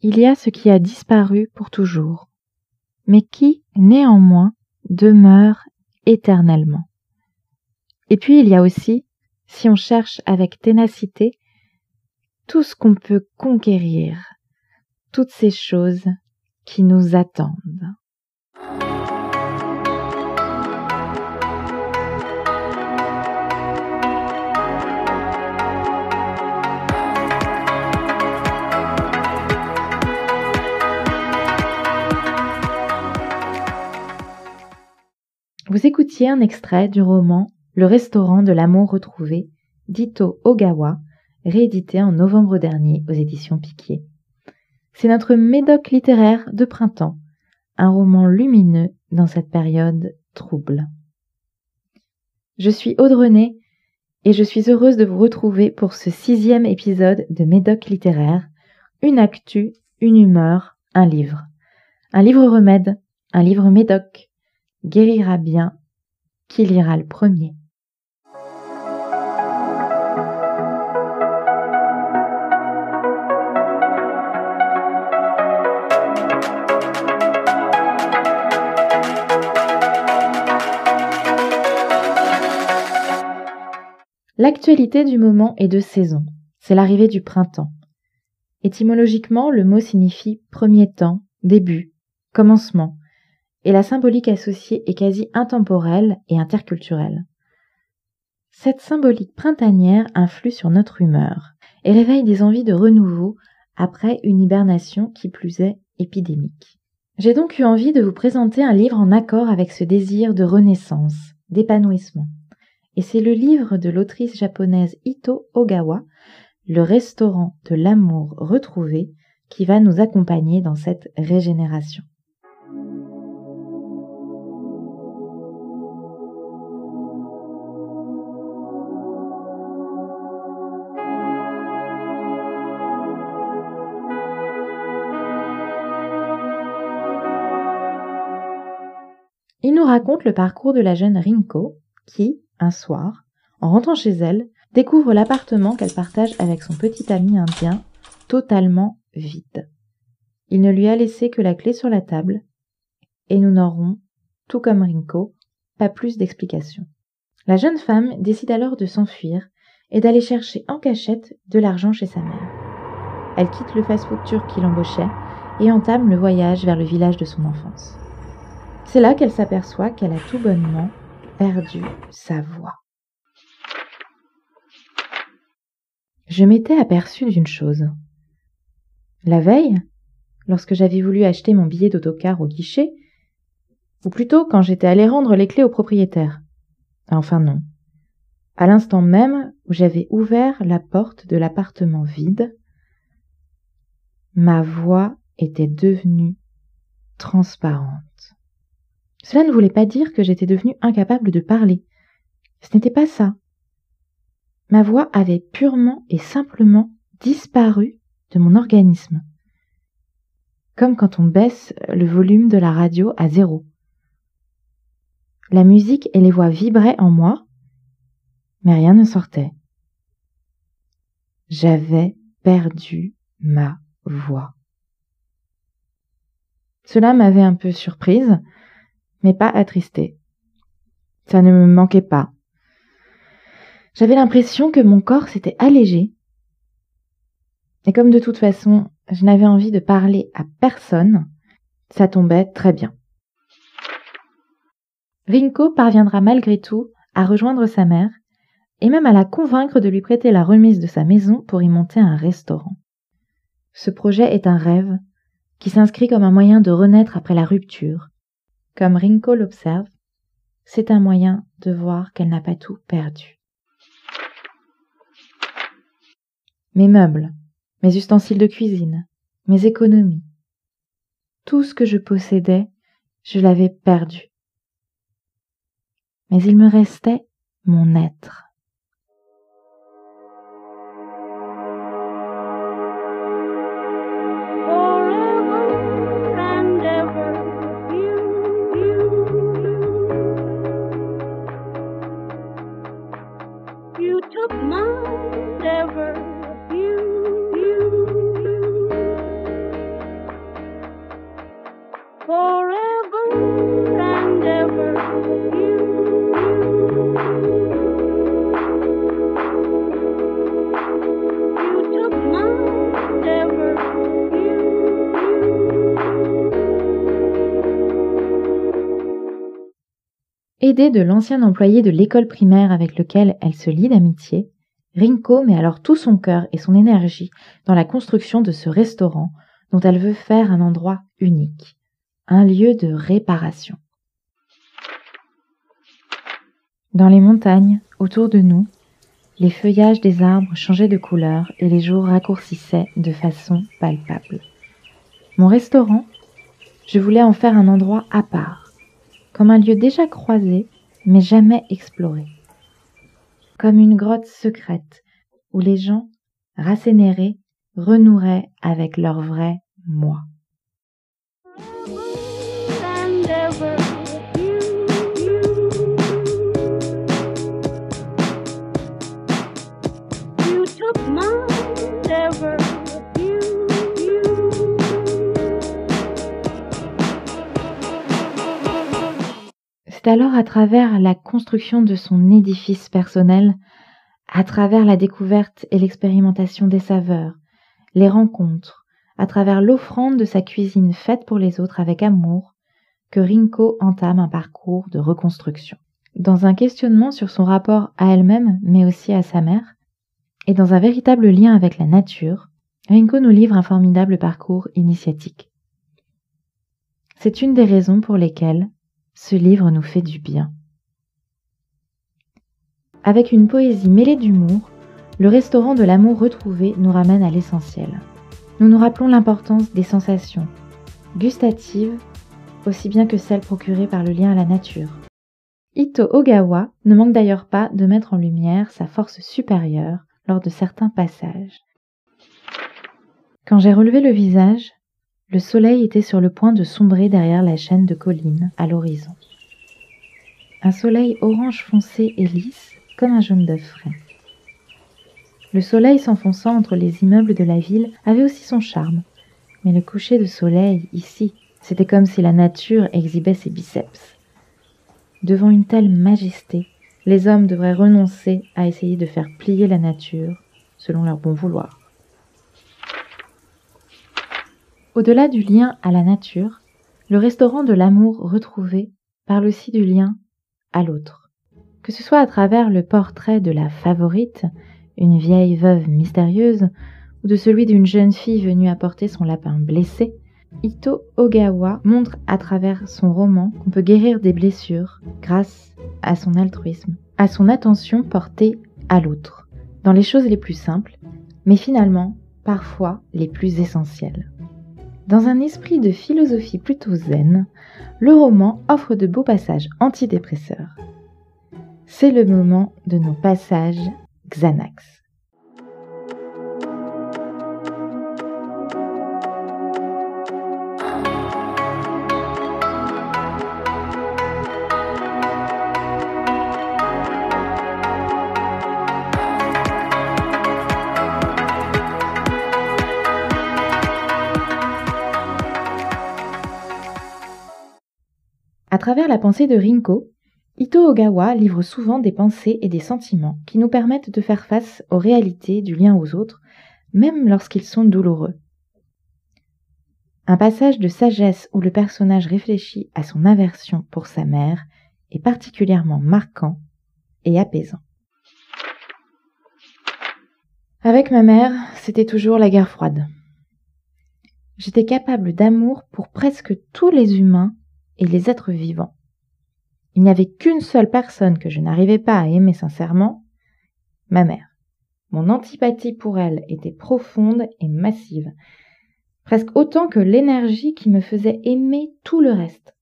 il y a ce qui a disparu pour toujours, mais qui, néanmoins, demeure éternellement. Et puis il y a aussi, si on cherche avec ténacité, tout ce qu'on peut conquérir, toutes ces choses qui nous attendent. Vous écoutiez un extrait du roman Le restaurant de l'amour retrouvé d'Ito Ogawa, réédité en novembre dernier aux éditions Piquier. C'est notre médoc littéraire de printemps, un roman lumineux dans cette période trouble. Je suis Audrenay et je suis heureuse de vous retrouver pour ce sixième épisode de Médoc littéraire, une actu, une humeur, un livre. Un livre remède, un livre médoc, guérira bien qui lira le premier. L'actualité du moment est de saison. C'est l'arrivée du printemps. Étymologiquement, le mot signifie premier temps, début, commencement, et la symbolique associée est quasi intemporelle et interculturelle. Cette symbolique printanière influe sur notre humeur et réveille des envies de renouveau après une hibernation qui plus est épidémique. J'ai donc eu envie de vous présenter un livre en accord avec ce désir de renaissance, d'épanouissement. Et c'est le livre de l'autrice japonaise Ito Ogawa, Le restaurant de l'amour retrouvé, qui va nous accompagner dans cette régénération. Raconte le parcours de la jeune Rinko qui, un soir, en rentrant chez elle, découvre l'appartement qu'elle partage avec son petit ami indien totalement vide. Il ne lui a laissé que la clé sur la table, et nous n'aurons, tout comme Rinko, pas plus d'explications. La jeune femme décide alors de s'enfuir et d'aller chercher en cachette de l'argent chez sa mère. Elle quitte le fast-food turc qui l'embauchait et entame le voyage vers le village de son enfance. C'est là qu'elle s'aperçoit qu'elle a tout bonnement perdu sa voix. Je m'étais aperçue d'une chose. La veille, lorsque j'avais voulu acheter mon billet d'autocar au guichet, ou plutôt quand j'étais allé rendre les clés au propriétaire. Enfin non. À l'instant même où j'avais ouvert la porte de l'appartement vide, ma voix était devenue transparente. Cela ne voulait pas dire que j'étais devenue incapable de parler. Ce n'était pas ça. Ma voix avait purement et simplement disparu de mon organisme. Comme quand on baisse le volume de la radio à zéro. La musique et les voix vibraient en moi, mais rien ne sortait. J'avais perdu ma voix. Cela m'avait un peu surprise, mais pas attristé. Ça ne me manquait pas. J'avais l'impression que mon corps s'était allégé. Et comme de toute façon, je n'avais envie de parler à personne, ça tombait très bien. Rinko parviendra malgré tout à rejoindre sa mère et même à la convaincre de lui prêter la remise de sa maison pour y monter un restaurant. Ce projet est un rêve qui s'inscrit comme un moyen de renaître après la rupture, comme Rinko l'observe, c'est un moyen de voir qu'elle n'a pas tout perdu. Mes meubles, mes ustensiles de cuisine, mes économies, tout ce que je possédais, je l'avais perdu. Mais il me restait mon être. took mine ever you. Aidée de l'ancien employé de l'école primaire avec lequel elle se lie d'amitié, Rinko met alors tout son cœur et son énergie dans la construction de ce restaurant dont elle veut faire un endroit unique, un lieu de réparation. Dans les montagnes, autour de nous, les feuillages des arbres changeaient de couleur et les jours raccourcissaient de façon palpable. Mon restaurant, je voulais en faire un endroit à part, comme un lieu déjà croisé mais jamais exploré, comme une grotte secrète où les gens, rassénérés, renoueraient avec leur vrai moi. C'est alors à travers la construction de son édifice personnel, à travers la découverte et l'expérimentation des saveurs, les rencontres, à travers l'offrande de sa cuisine faite pour les autres avec amour, que Rinko entame un parcours de reconstruction. Dans un questionnement sur son rapport à elle-même, mais aussi à sa mère, et dans un véritable lien avec la nature, Rinko nous livre un formidable parcours initiatique. C'est une des raisons pour lesquelles ce livre nous fait du bien. Avec une poésie mêlée d'humour, le restaurant de l'amour retrouvé nous ramène à l'essentiel. Nous nous rappelons l'importance des sensations, gustatives aussi bien que celles procurées par le lien à la nature. Ito Ogawa ne manque d'ailleurs pas de mettre en lumière sa force supérieure lors de certains passages. Quand j'ai relevé le visage, le soleil était sur le point de sombrer derrière la chaîne de collines à l'horizon. Un soleil orange foncé et lisse comme un jaune d'œuf frais. Le soleil s'enfonçant entre les immeubles de la ville avait aussi son charme, mais le coucher de soleil, ici, c'était comme si la nature exhibait ses biceps. Devant une telle majesté, les hommes devraient renoncer à essayer de faire plier la nature selon leur bon vouloir. Au-delà du lien à la nature, le restaurant de l'amour retrouvé parle aussi du lien à l'autre. Que ce soit à travers le portrait de la favorite, une vieille veuve mystérieuse, ou de celui d'une jeune fille venue apporter son lapin blessé, Ito Ogawa montre à travers son roman qu'on peut guérir des blessures grâce à son altruisme, à son attention portée à l'autre, dans les choses les plus simples, mais finalement parfois les plus essentielles. Dans un esprit de philosophie plutôt zen, le roman offre de beaux passages antidépresseurs. C'est le moment de nos passages Xanax. À travers la pensée de Rinko, Ito Ogawa livre souvent des pensées et des sentiments qui nous permettent de faire face aux réalités du lien aux autres, même lorsqu'ils sont douloureux. Un passage de sagesse où le personnage réfléchit à son aversion pour sa mère est particulièrement marquant et apaisant. Avec ma mère, c'était toujours la guerre froide. J'étais capable d'amour pour presque tous les humains et les êtres vivants. Il n'y avait qu'une seule personne que je n'arrivais pas à aimer sincèrement, ma mère. Mon antipathie pour elle était profonde et massive, presque autant que l'énergie qui me faisait aimer tout le reste.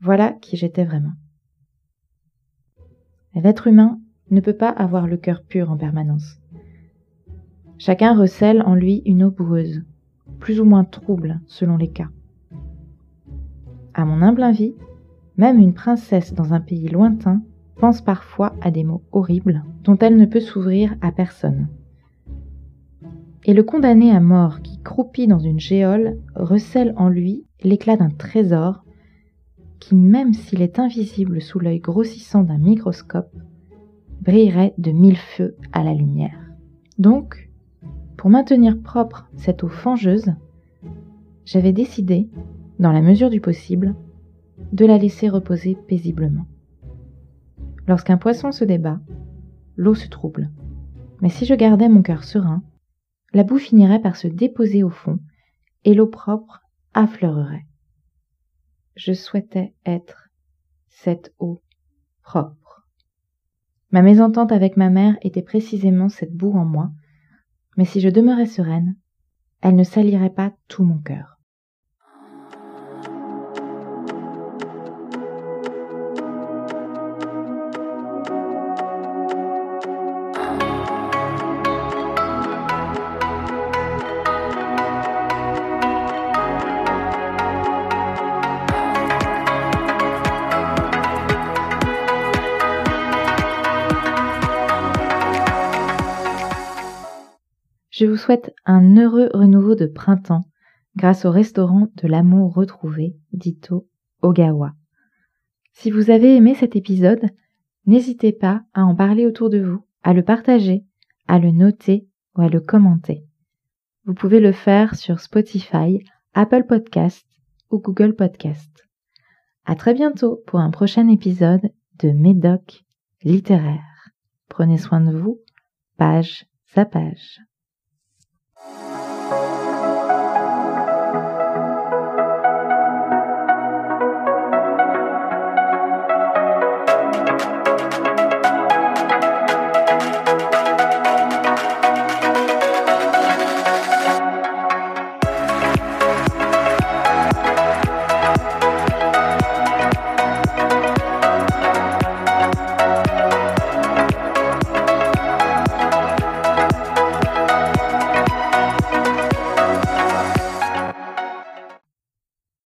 Voilà qui j'étais vraiment. L'être humain ne peut pas avoir le cœur pur en permanence. Chacun recèle en lui une eau boueuse, plus ou moins trouble selon les cas. À mon humble avis, même une princesse dans un pays lointain pense parfois à des mots horribles dont elle ne peut s'ouvrir à personne. Et le condamné à mort qui croupit dans une géole recèle en lui l'éclat d'un trésor qui, même s'il est invisible sous l'œil grossissant d'un microscope, brillerait de mille feux à la lumière. Donc, pour maintenir propre cette eau fangeuse, j'avais décidé dans la mesure du possible, de la laisser reposer paisiblement. Lorsqu'un poisson se débat, l'eau se trouble. Mais si je gardais mon cœur serein, la boue finirait par se déposer au fond et l'eau propre affleurerait. Je souhaitais être cette eau propre. Ma mésentente avec ma mère était précisément cette boue en moi, mais si je demeurais sereine, elle ne salirait pas tout mon cœur. Je vous souhaite un heureux renouveau de printemps grâce au restaurant de l'amour retrouvé, dito Ogawa. Si vous avez aimé cet épisode, n'hésitez pas à en parler autour de vous, à le partager, à le noter ou à le commenter. Vous pouvez le faire sur Spotify, Apple Podcast ou Google Podcast. À très bientôt pour un prochain épisode de Médoc littéraire. Prenez soin de vous, page à page.